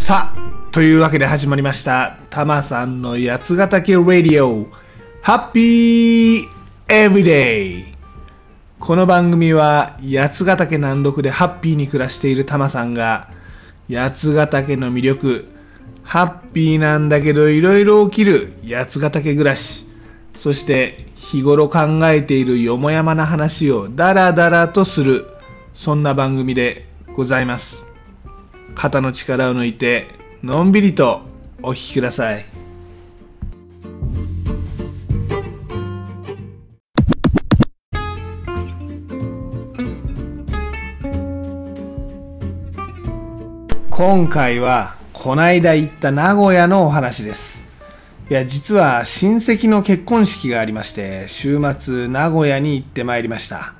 さあ、というわけで始まりました、たまさんの八ヶ岳ラディオ、ハッピーエブリデイ。この番組は八ヶ岳南麓でハッピーに暮らしているたまさんが、八ヶ岳の魅力、ハッピーなんだけどいろいろ起きる八ヶ岳暮らし、そして日頃考えているよもやまな話をダラダラとする、そんな番組でございます。肩の力を抜いてのんびりとお聞きください。今回はこないだ行った名古屋のお話です。いや実は親戚の結婚式がありまして週末名古屋に行ってまいりました。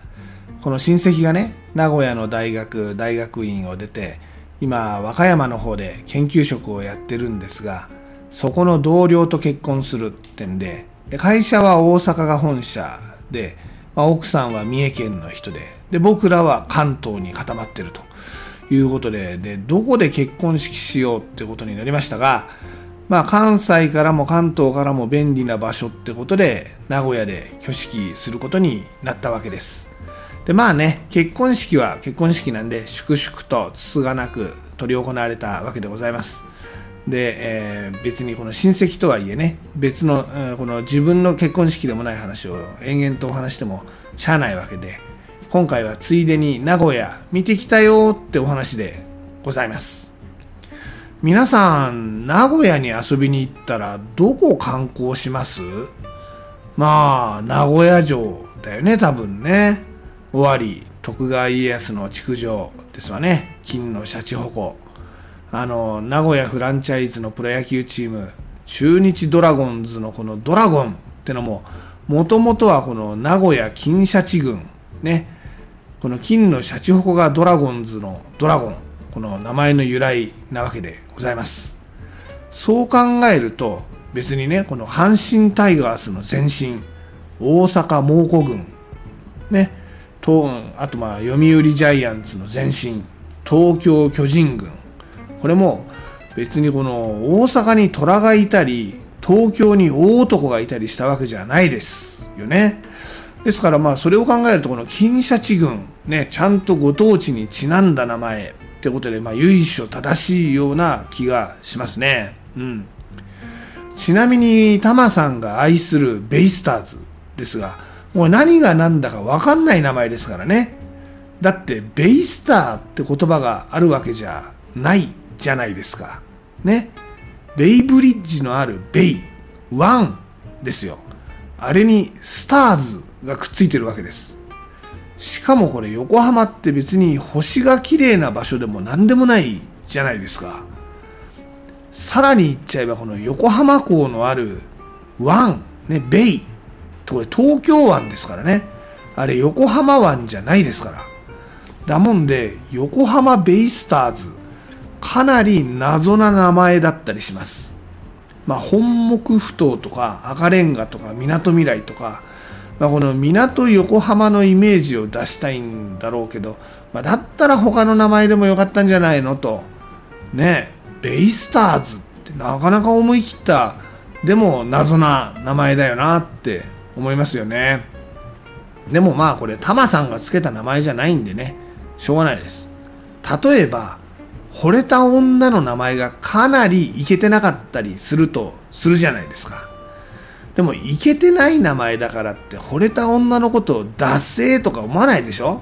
この親戚がね名古屋の大学大学院を出て今和歌山の方で研究職をやってるんですがそこの同僚と結婚するってんでで会社は大阪が本社で、まあ、奥さんは三重県の人でで僕らは関東に固まってるということででどこで結婚式しようってことになりましたが、まあ、関西からも関東からも便利な場所ってことで名古屋で挙式することになったわけです。でまあね結婚式は結婚式なんで粛々とつつがなく執り行われたわけでございます。で、えー別にこの親戚とはいえね別の、えーこの自分の結婚式でもない話を延々とお話してもしゃあないわけで今回はついでに名古屋見てきたよってお話でございます。皆さん名古屋に遊びに行ったらどこ観光します？まあ名古屋城だよね多分ね。尾張徳川家康の築城ですわね。金のシャチホコ。あの名古屋フランチャイズのプロ野球チーム中日ドラゴンズのこのドラゴンってのももともとはこの名古屋金シャチ軍ね。この金のシャチホコがドラゴンズのドラゴンこの名前の由来なわけでございます。そう考えると別にねこの阪神タイガースの前身大阪猛虎軍ね。とあとまあ読売ジャイアンツの前身東京巨人軍。これも別にこの大阪に虎がいたり東京に大男がいたりしたわけじゃないですよね。ですからまあそれを考えるとこの金シャチ軍ねちゃんとご当地にちなんだ名前ってことでまあ由緒正しいような気がしますね。うん。ちなみにタマさんが愛するベイスターズですがもう何が何だか分かんない名前ですからね。だってベイスターって言葉があるわけじゃないじゃないですか。ね。ベイブリッジのあるベイワンですよ。あれにスターズがくっついてるわけです。しかもこれ横浜って別に星が綺麗な場所でも何でもないじゃないですか。さらに言っちゃえばこの横浜港のある湾ねベイこれ東京湾ですからね。あれ横浜湾じゃないですから。だもんで横浜ベイスターズかなり謎な名前だったりします。まあ本木ふ頭とか赤レンガとかみなとみらいとか、まあ、この港横浜のイメージを出したいんだろうけど、まあ、だったら他の名前でもよかったんじゃないのと。ねベイスターズってなかなか思い切ったでも謎な名前だよなって思いますよね。でもまあこれタマさんがつけた名前じゃないんでね。しょうがないです。例えば惚れた女の名前がかなりイケてなかったりするとするじゃないですか。でもイケてない名前だからって惚れた女のことをダセーとか思わないでしょ？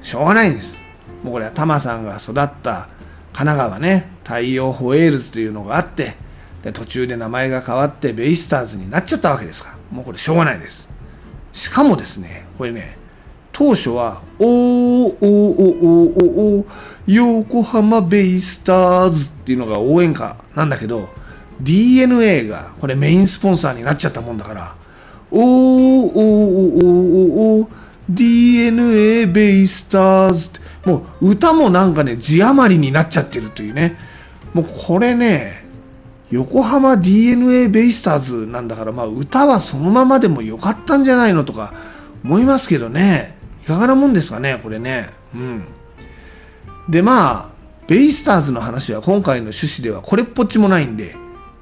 しょうがないんです。もうこれはタマさんが育った神奈川ね。太陽ホエールズというのがあってで途中で名前が変わってベイスターズになっちゃったわけですから。もうこれしょうがないです。しかもですねこれね当初は「おーおーおーおーおー横浜ベイスターズ」っていうのが応援歌なんだけど DNA がこれメインスポンサーになっちゃったもんだから「おーおーおーおーおー DNA ベイスターズ」ってもう歌もなんかね字余りになっちゃってるというねもうこれね横浜 DNA ベイスターズなんだから、まあ、歌はそのままでもよかったんじゃないのとか思いますけどねいかがなもんですかねこれねうんでまあベイスターズの話は今回の趣旨ではこれっぽっちもないんで、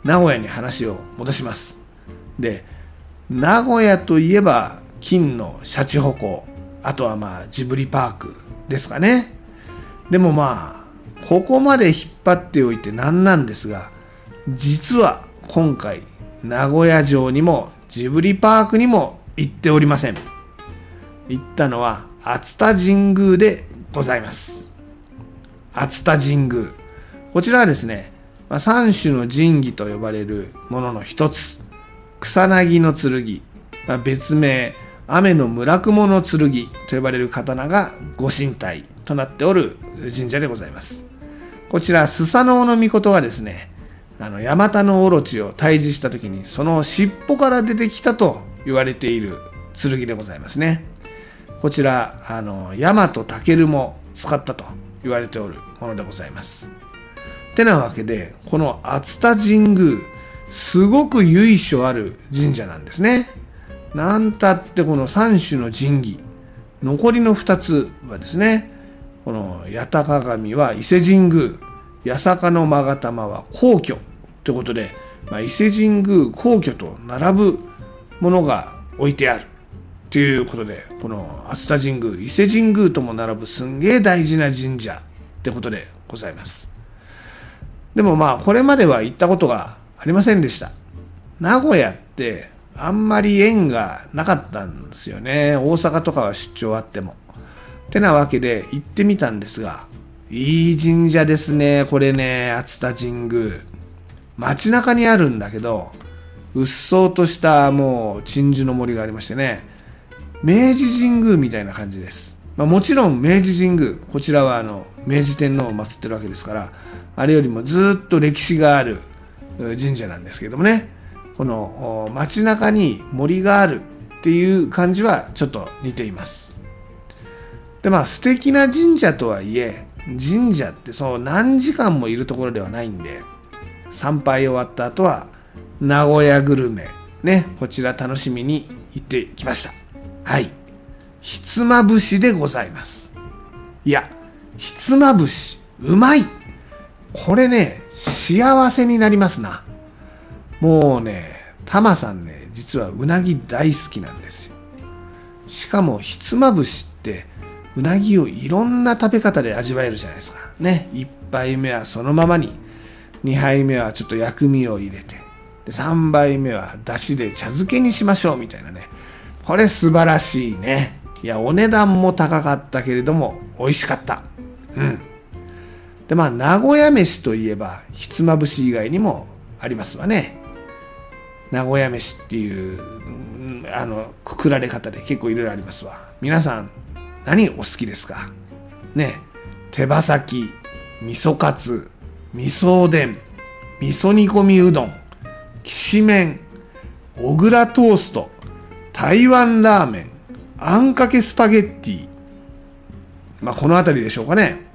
名古屋に話を戻します。で、名古屋といえば金のシャチホコ、あとはまあジブリパークですかね。でもまあ、ここまで引っ張っておいて何なんですが、実は今回、名古屋城にもジブリパークにも行っておりません。行ったのは熱田神宮でございます。熱田神宮。こちらはですね、三種の神器と呼ばれるものの一つ、草薙の剣、別名、雨の村雲の剣と呼ばれる刀がご神体となっておる神社でございます。こちら、スサノオノミコトがですね、あの、ヤマタノオロチを退治した時に、その尻尾から出てきたと言われている剣でございますね。こちら、あの、ヤマトタケルも使ったと言われておるものでございます。てなわけで、この熱田神宮、すごく由緒ある神社なんですね。なんたってこの三種の神器、残りの二つはですね、この八高神は伊勢神宮、八坂の勾玉は皇居ということで、まあ、伊勢神宮皇居と並ぶものが置いてあるということで、この熱田神宮、伊勢神宮とも並ぶすんげえ大事な神社ってことでございます。でもまあ、これまでは行ったことがありませんでした。名古屋ってあんまり縁がなかったんですよね。大阪とかは出張あっても。てなわけで行ってみたんですが、いい神社ですね、これね、熱田神宮。街中にあるんだけど、うっそうとしたもう鎮守の森がありましてね、明治神宮みたいな感じです。まあ、もちろん明治神宮、こちらはあの明治天皇を祀ってるわけですから、あれよりもずっと歴史がある神社なんですけどもね、この街中に森があるっていう感じはちょっと似ています。でまあ素敵な神社とはいえ、神社ってそう何時間もいるところではないんで、参拝終わった後は名古屋グルメ、ね、こちら楽しみに行ってきました。はい。ひつまぶしでございます。いや、ひつまぶし、うまいこれね、幸せになりますな。もうね、タマさんね、実はうなぎ大好きなんですよ。しかも、ひつまぶしって、うなぎをいろんな食べ方で味わえるじゃないですか。ね。1杯目はそのままに、2杯目はちょっと薬味を入れて、で3杯目はだしで茶漬けにしましょうみたいなね。これ素晴らしいね。いや、お値段も高かったけれども、美味しかった。うん。で、まあ、名古屋飯といえば、ひつまぶし以外にもありますわね。名古屋飯っていう、あの、くくられ方で結構いろいろありますわ。皆さん、何お好きですか？ね。手羽先、味噌カツ、味噌おでん、味噌煮込みうどん、きしめん、小倉トースト、台湾ラーメン、あんかけスパゲッティ。まあ、この辺りでしょうかね。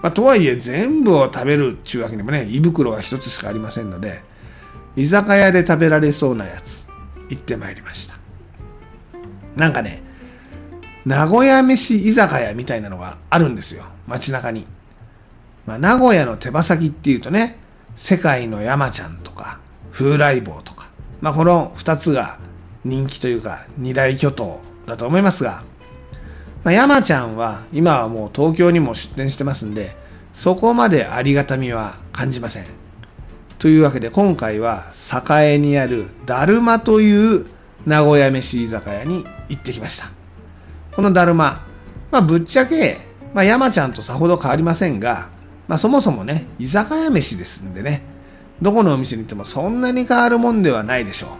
まあ、とはいえ、全部を食べるっていうわけにもね、胃袋が一つしかありませんので、居酒屋で食べられそうなやつ、行ってまいりました。なんかね、名古屋飯居酒屋みたいなのがあるんですよ。街中に。まあ、名古屋の手羽先っていうとね、世界の山ちゃんとか、風来坊とか、まあ、この二つが人気というか二大巨頭だと思いますが、まあ、山ちゃんは今はもう東京にも出店してますんで、そこまでありがたみは感じません。というわけで今回は栄にあるだるまという名古屋飯居酒屋に行ってきました。このだるま、まあぶっちゃけ、まあ山ちゃんとさほど変わりませんが、まあそもそもね、居酒屋飯ですんでね、どこのお店に行ってもそんなに変わるもんではないでしょう。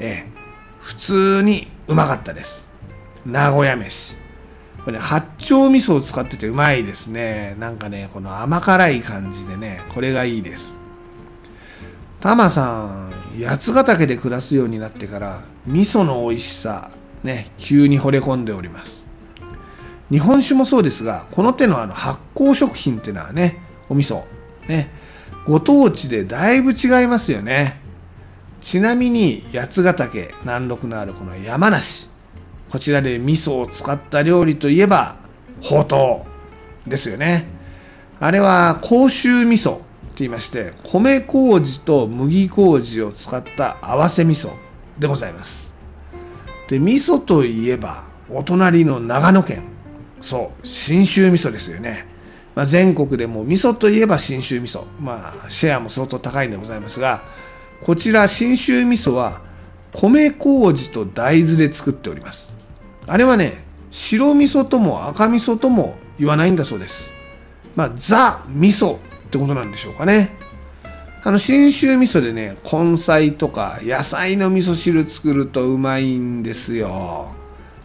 ええ。普通にうまかったです。名古屋飯。これね、八丁味噌を使っててうまいですね。なんかね、この甘辛い感じでね、これがいいです。タマさん、八ヶ岳で暮らすようになってから、味噌の美味しさ、ね、急に惚れ込んでおります。日本酒もそうですが、この手のあの発酵食品っていうのはね、お味噌、ね、ご当地でだいぶ違いますよね。ちなみに八ヶ岳南麓のあるこの山梨こちらで味噌を使った料理といえばほうとうですよね。あれは甲州味噌って言いまして米麹と麦麹を使った合わせ味噌でございます。で味噌といえばお隣の長野県。そう信州味噌ですよね、まあ、全国でも味噌といえば信州味噌。まあシェアも相当高いんでございますがこちら信州味噌は米麹と大豆で作っております。あれはね白味噌とも赤味噌とも言わないんだそうです。まあザ味噌ってことなんでしょうかね。あの信州味噌でね根菜とか野菜の味噌汁作るとうまいんですよ。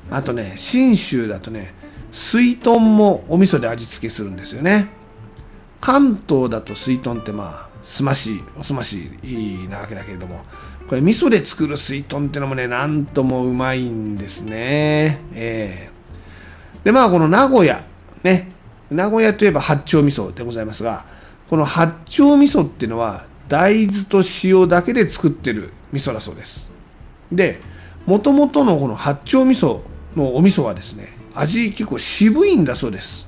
あとね信州だとね水豚もお味噌で味付けするんですよね。関東だと水豚ってまあすましおすましいなわけだけれどもこれ味噌で作る水豚ってのもねなんともうまいんですね。ええ。ー、でまあこの名古屋ね。名古屋といえば八丁味噌でございますがこの八丁味噌っていうのは大豆と塩だけで作ってる味噌だそうです。でもともとのこの八丁味噌のお味噌はですね味結構渋いんだそうです。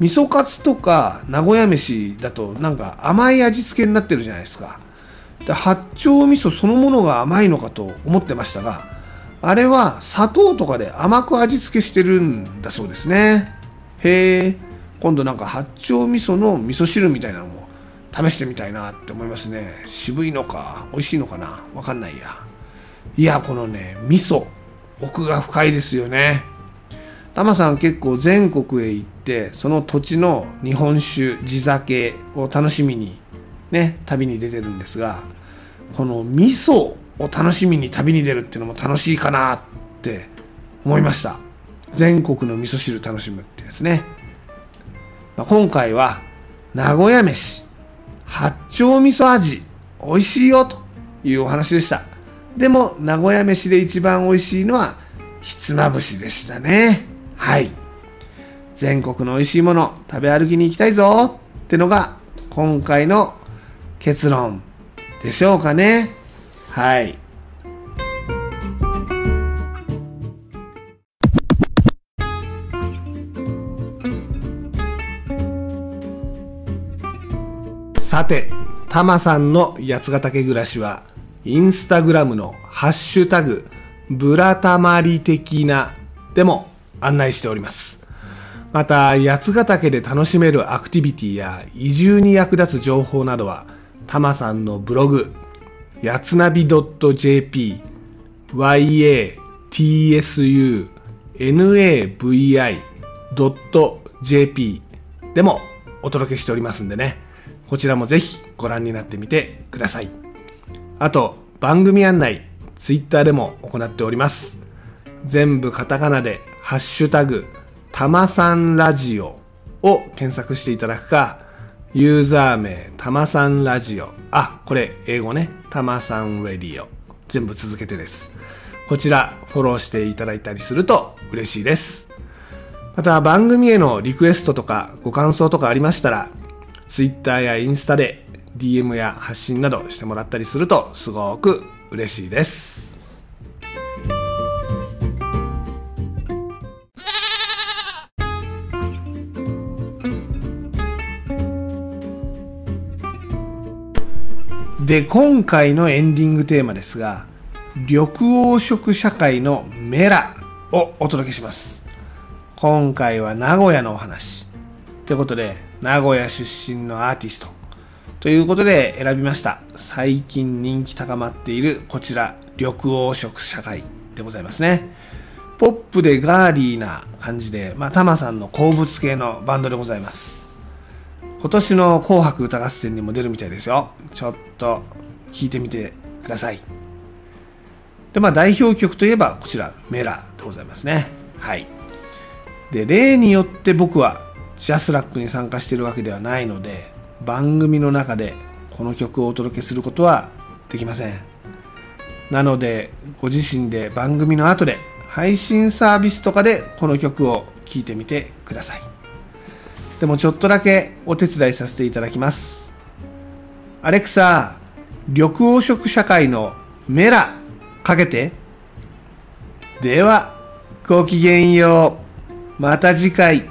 味噌カツとか名古屋飯だとなんか甘い味付けになってるじゃないですか。で八丁味噌そのものが甘いのかと思ってましたがあれは砂糖とかで甘く味付けしてるんだそうですね。へえ。今度なんか八丁味噌の味噌汁みたいなのも試してみたいなって思いますね。渋いのか美味しいのかなわかんないや。いやこのね味噌。奥が深いですよね。タマさん結構全国へ行ってその土地の日本酒地酒を楽しみにね旅に出てるんですがこの味噌を楽しみに旅に出るっていうのも楽しいかなって思いました。全国の味噌汁楽しむってですね、まあ、今回は名古屋飯八丁味噌味美味しいよというお話でした。でも名古屋飯で一番美味しいのはひつまぶしでしたね。はい全国の美味しいもの食べ歩きに行きたいぞってのが今回の結論でしょうかね。はい。さて、タマさんの八ヶ岳暮らしは、インスタグラムのハッシュタグ、ブラタマリ的なでも案内しております。また、八ヶ岳で楽しめるアクティビティや移住に役立つ情報などは、タマさんのブログ、やつなび .jp、yatsunavi.jp でもお届けしておりますんでね、こちらもぜひご覧になってみてください。あと、番組案内、ツイッターでも行っております。全部カタカナで、ハッシュタグ、たまさんラジオを検索していただくか、ユーザー名、たまさんラジオ。あ、これ、英語ね。たまさんレディオ。全部続けてです。こちら、フォローしていただいたりすると嬉しいです。また、番組へのリクエストとかご感想とかありましたら、Twitter やインスタで DM や発信などしてもらったりするとすごく嬉しいです。で、今回のエンディングテーマですが、緑黄色社会のメラをお届けします。今回は名古屋のお話。ってことで、名古屋出身のアーティスト。ということで選びました。最近人気高まっているこちら、緑黄色社会でございますね。ポップでガーリーな感じで、まあ、タマさんの好物系のバンドでございます。今年の紅白歌合戦にも出るみたいですよ。ちょっと聞いてみてください。で、まあ代表曲といえばこちら、メラでございますね。はい。で、例によって僕はジャスラックに参加しているわけではないので、番組の中でこの曲をお届けすることはできません。なので、ご自身で番組の後で配信サービスとかでこの曲を聴いてみてください。でもちょっとだけお手伝いさせていただきます。アレクサ、緑黄色社会のメラかけて。では、ごきげんよう。また次回。